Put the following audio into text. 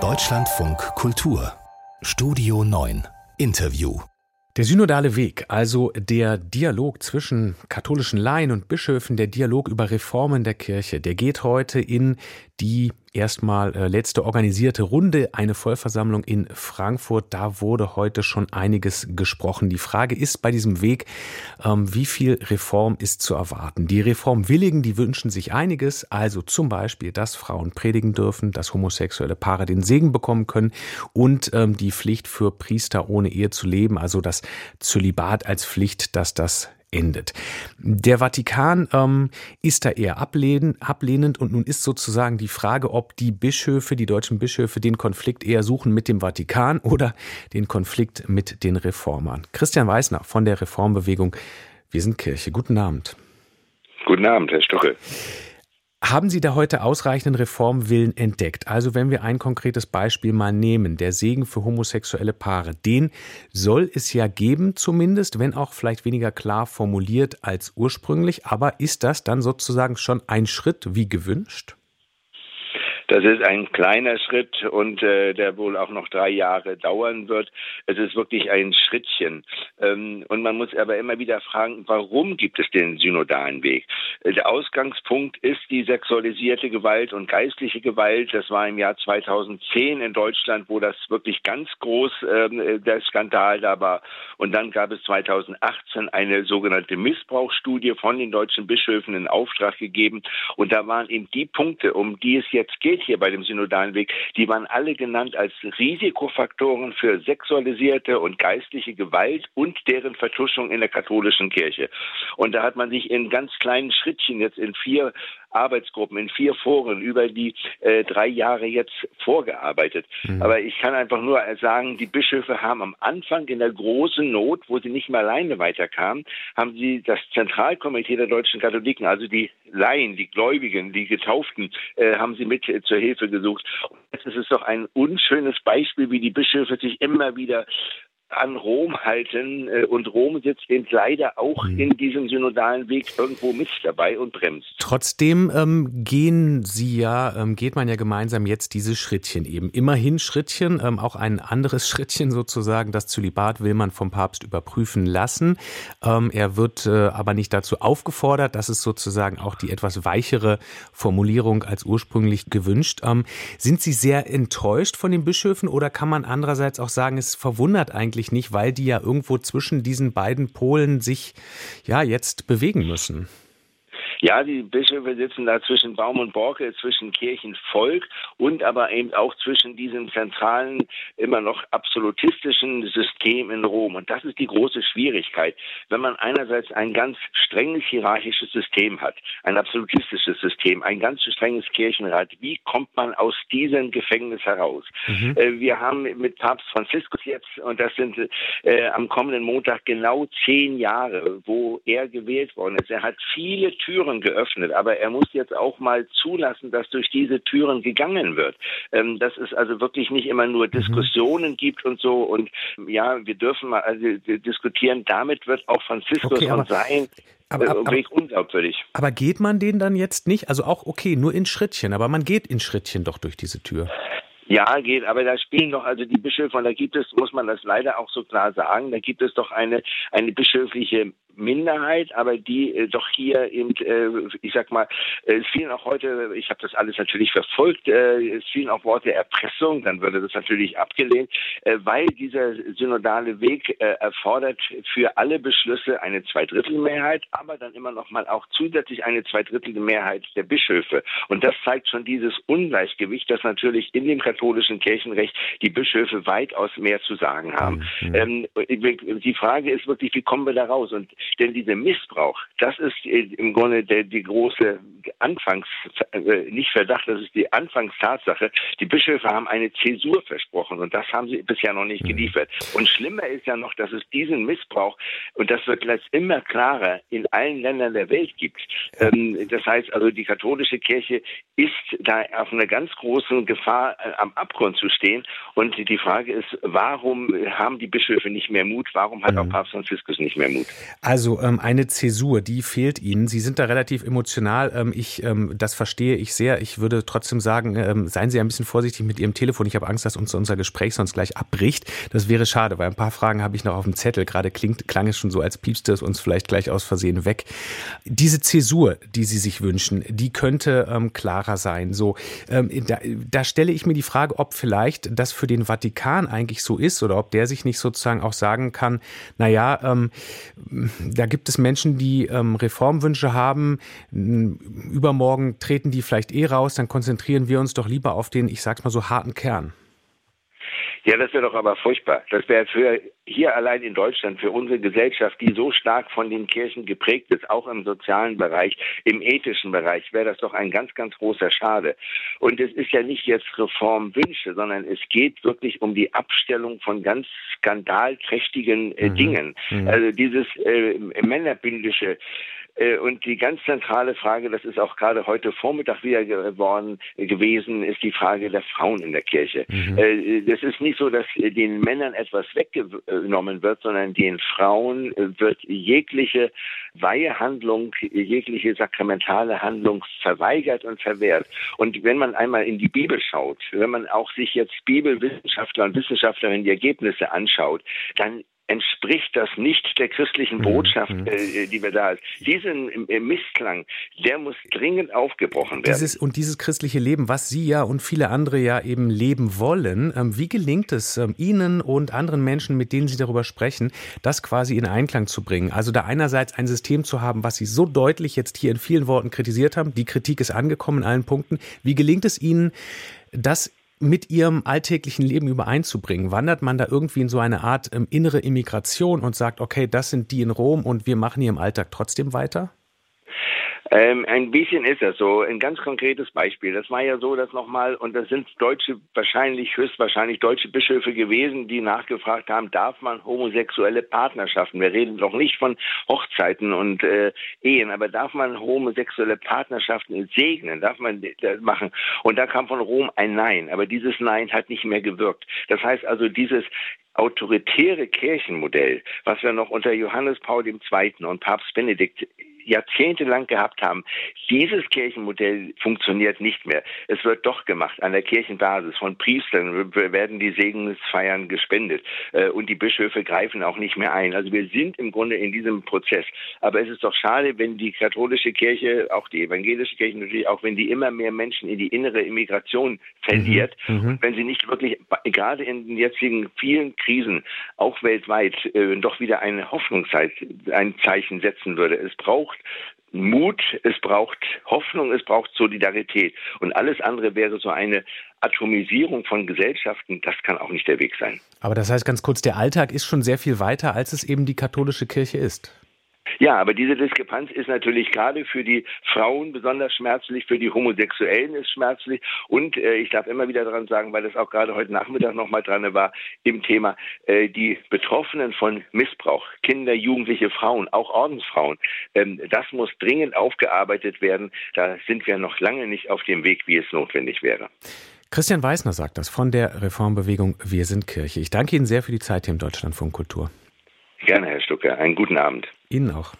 Deutschlandfunk Kultur. Studio 9 Interview. Der synodale Weg, also der Dialog zwischen katholischen Laien und Bischöfen, der Dialog über Reformen der Kirche, der geht heute in die erstmal äh, letzte organisierte Runde, eine Vollversammlung in Frankfurt. Da wurde heute schon einiges gesprochen. Die Frage ist bei diesem Weg, ähm, wie viel Reform ist zu erwarten? Die Reformwilligen, die wünschen sich einiges, also zum Beispiel, dass Frauen predigen dürfen, dass homosexuelle Paare den Segen bekommen können und ähm, die Pflicht für Priester ohne Ehe zu leben, also das Zölibat als Pflicht, dass das endet. Der Vatikan ähm, ist da eher ablehn, ablehnend und nun ist sozusagen die Frage, ob die Bischöfe, die deutschen Bischöfe, den Konflikt eher suchen mit dem Vatikan oder den Konflikt mit den Reformern. Christian Weißner von der Reformbewegung Wir sind Kirche. Guten Abend. Guten Abend, Herr Stoche. Haben Sie da heute ausreichenden Reformwillen entdeckt? Also wenn wir ein konkretes Beispiel mal nehmen, der Segen für homosexuelle Paare, den soll es ja geben zumindest, wenn auch vielleicht weniger klar formuliert als ursprünglich. Aber ist das dann sozusagen schon ein Schritt wie gewünscht? Das ist ein kleiner Schritt und äh, der wohl auch noch drei Jahre dauern wird. Es ist wirklich ein Schrittchen. Ähm, und man muss aber immer wieder fragen, warum gibt es den synodalen Weg? Äh, der Ausgangspunkt ist die sexualisierte Gewalt und geistliche Gewalt. Das war im Jahr 2010 in Deutschland, wo das wirklich ganz groß äh, der Skandal da war. Und dann gab es 2018 eine sogenannte Missbrauchsstudie von den deutschen Bischöfen in Auftrag gegeben. Und da waren eben die Punkte, um die es jetzt geht, hier bei dem synodalen Weg, die waren alle genannt als Risikofaktoren für sexualisierte und geistliche Gewalt und deren Vertuschung in der katholischen Kirche. Und da hat man sich in ganz kleinen Schrittchen jetzt in vier Arbeitsgruppen, in vier Foren über die äh, drei Jahre jetzt vorgearbeitet. Mhm. Aber ich kann einfach nur sagen, die Bischöfe haben am Anfang in der großen Not, wo sie nicht mehr alleine weiterkamen, haben sie das Zentralkomitee der deutschen Katholiken, also die Laien, die Gläubigen, die Getauften, äh, haben sie mit äh, zur Hilfe gesucht. Und jetzt ist es doch ein unschönes Beispiel, wie die Bischöfe sich immer wieder an Rom halten äh, und Rom sitzt eben leider auch mhm. in diesem synodalen Weg irgendwo mit dabei und bremst. Trotzdem ähm, gehen Sie ja, ähm, geht man ja gemeinsam jetzt diese Schrittchen eben. Immerhin Schrittchen, ähm, auch ein anderes Schrittchen sozusagen. Das Zölibat will man vom Papst überprüfen lassen. Ähm, er wird äh, aber nicht dazu aufgefordert. Das ist sozusagen auch die etwas weichere Formulierung als ursprünglich gewünscht. Ähm, sind Sie sehr enttäuscht von den Bischöfen oder kann man andererseits auch sagen, es verwundert eigentlich, eigentlich nicht, weil die ja irgendwo zwischen diesen beiden Polen sich ja jetzt bewegen müssen. Ja, die Bischöfe sitzen da zwischen Baum und Borke, zwischen Kirchenvolk und aber eben auch zwischen diesem zentralen, immer noch absolutistischen System in Rom. Und das ist die große Schwierigkeit. Wenn man einerseits ein ganz strenges hierarchisches System hat, ein absolutistisches System, ein ganz strenges Kirchenrat, wie kommt man aus diesem Gefängnis heraus? Mhm. Äh, wir haben mit Papst Franziskus jetzt, und das sind äh, am kommenden Montag genau zehn Jahre, wo er gewählt worden ist. Er hat viele Türen Türen geöffnet, aber er muss jetzt auch mal zulassen, dass durch diese Türen gegangen wird. Ähm, dass es also wirklich nicht immer nur mhm. Diskussionen mhm. gibt und so und ja, wir dürfen mal also, diskutieren. Damit wird auch Franziskus okay, und sein aber, aber, aber, unglaubwürdig. Aber geht man den dann jetzt nicht? Also auch okay, nur in Schrittchen, aber man geht in Schrittchen doch durch diese Tür. Ja, geht, aber da spielen doch also die Bischöfe, und da gibt es, muss man das leider auch so klar sagen, da gibt es doch eine, eine bischöfliche Minderheit, aber die äh, doch hier eben, äh, ich sag mal, äh, es fielen auch heute, ich habe das alles natürlich verfolgt, äh, es fielen auch Worte Erpressung, dann würde das natürlich abgelehnt, äh, weil dieser synodale Weg äh, erfordert für alle Beschlüsse eine Zweidrittelmehrheit, aber dann immer noch mal auch zusätzlich eine Zweidrittelmehrheit der Bischöfe. Und das zeigt schon dieses Ungleichgewicht, dass natürlich in dem katholischen Kirchenrecht die Bischöfe weitaus mehr zu sagen haben. Mhm. Ähm, die Frage ist wirklich, wie kommen wir da raus? Und denn dieser Missbrauch, das ist im Grunde der, die große Anfangs, äh, nicht Verdacht, das ist die Anfangstatsache. Die Bischöfe haben eine Zäsur versprochen und das haben sie bisher noch nicht mhm. geliefert. Und schlimmer ist ja noch, dass es diesen Missbrauch, und das wird jetzt immer klarer, in allen Ländern der Welt gibt. Ähm, das heißt also, die katholische Kirche ist da auf einer ganz großen Gefahr, äh, am Abgrund zu stehen. Und die Frage ist, warum haben die Bischöfe nicht mehr Mut? Warum hat auch mhm. Papst Franziskus nicht mehr Mut? Also Also ähm, eine Zäsur, die fehlt Ihnen. Sie sind da relativ emotional. Ähm, ich, ähm, das verstehe ich sehr. Ich würde trotzdem sagen, ähm, seien Sie ein bisschen vorsichtig mit Ihrem Telefon. Ich habe Angst, dass uns unser Gespräch sonst gleich abbricht. Das wäre schade, weil ein paar Fragen habe ich noch auf dem Zettel. Gerade klingt, klang es schon so, als piepste es uns vielleicht gleich aus Versehen weg. Diese Zäsur, die Sie sich wünschen, die könnte ähm, klarer sein. So, ähm, da, da stelle ich mir die Frage, ob vielleicht das für den Vatikan eigentlich so ist oder ob der sich nicht sozusagen auch sagen kann, na ja, ähm, da gibt es Menschen, die ähm, Reformwünsche haben. Übermorgen treten die vielleicht eh raus, dann konzentrieren wir uns doch lieber auf den, ich sag's mal so, harten Kern. Ja, das wäre doch aber furchtbar. Das wäre für hier allein in Deutschland, für unsere Gesellschaft, die so stark von den Kirchen geprägt ist, auch im sozialen Bereich, im ethischen Bereich, wäre das doch ein ganz, ganz großer Schade. Und es ist ja nicht jetzt Reformwünsche, sondern es geht wirklich um die Abstellung von ganz skandalträchtigen äh, mhm. Dingen. Mhm. Also dieses äh, männerbündische und die ganz zentrale Frage, das ist auch gerade heute Vormittag wieder geworden gewesen, ist die Frage der Frauen in der Kirche. Mhm. Es äh, ist nicht so, dass den Männern etwas weggenommen wird, sondern den Frauen wird jegliche Weihehandlung, jegliche sakramentale Handlung verweigert und verwehrt. Und wenn man einmal in die Bibel schaut, wenn man auch sich jetzt Bibelwissenschaftler und Wissenschaftlerinnen die Ergebnisse anschaut, dann entspricht das nicht der christlichen mhm. Botschaft, mhm. äh, die wir da haben. Diesen äh, Missklang, der muss dringend aufgebrochen werden. Dieses, und dieses christliche Leben, was Sie ja und viele andere ja eben leben wollen, ähm, wie gelingt es ähm, Ihnen und anderen Menschen, mit denen Sie darüber sprechen, das quasi in Einklang zu bringen? Also da einerseits ein System zu haben, was Sie so deutlich jetzt hier in vielen Worten kritisiert haben, die Kritik ist angekommen in allen Punkten. Wie gelingt es Ihnen, das mit ihrem alltäglichen Leben übereinzubringen? Wandert man da irgendwie in so eine Art ähm, innere Immigration und sagt, okay, das sind die in Rom und wir machen hier im Alltag trotzdem weiter? Ähm, ein bisschen ist das so. Ein ganz konkretes Beispiel. Das war ja so, dass nochmal, und das sind deutsche, wahrscheinlich, höchstwahrscheinlich deutsche Bischöfe gewesen, die nachgefragt haben, darf man homosexuelle Partnerschaften, wir reden doch nicht von Hochzeiten und äh, Ehen, aber darf man homosexuelle Partnerschaften segnen, darf man das machen? Und da kam von Rom ein Nein, aber dieses Nein hat nicht mehr gewirkt. Das heißt also, dieses autoritäre Kirchenmodell, was wir noch unter Johannes Paul II. und Papst Benedikt jahrzehntelang gehabt haben. Dieses Kirchenmodell funktioniert nicht mehr. Es wird doch gemacht an der Kirchenbasis. Von Priestern werden die Segensfeiern gespendet äh, und die Bischöfe greifen auch nicht mehr ein. Also wir sind im Grunde in diesem Prozess. Aber es ist doch schade, wenn die katholische Kirche, auch die evangelische Kirche natürlich, auch wenn die immer mehr Menschen in die innere Immigration verliert mhm. mhm. und wenn sie nicht wirklich gerade in den jetzigen vielen Krisen auch weltweit äh, doch wieder eine Hoffnungszeit, ein Zeichen setzen würde. Es braucht braucht Mut, es braucht Hoffnung, es braucht Solidarität. Und alles andere wäre so eine Atomisierung von Gesellschaften, das kann auch nicht der Weg sein. Aber das heißt ganz kurz, der Alltag ist schon sehr viel weiter, als es eben die katholische Kirche ist. Ja, aber diese Diskrepanz ist natürlich gerade für die Frauen besonders schmerzlich, für die Homosexuellen ist schmerzlich und äh, ich darf immer wieder daran sagen, weil das auch gerade heute Nachmittag nochmal dran war, im Thema äh, die Betroffenen von Missbrauch, Kinder, Jugendliche, Frauen, auch Ordensfrauen, ähm, das muss dringend aufgearbeitet werden. Da sind wir noch lange nicht auf dem Weg, wie es notwendig wäre. Christian Weißner sagt das von der Reformbewegung Wir sind Kirche. Ich danke Ihnen sehr für die Zeit hier im Deutschlandfunk Kultur. Gerne, Herr Stucke. Einen guten Abend. Ihnen auch.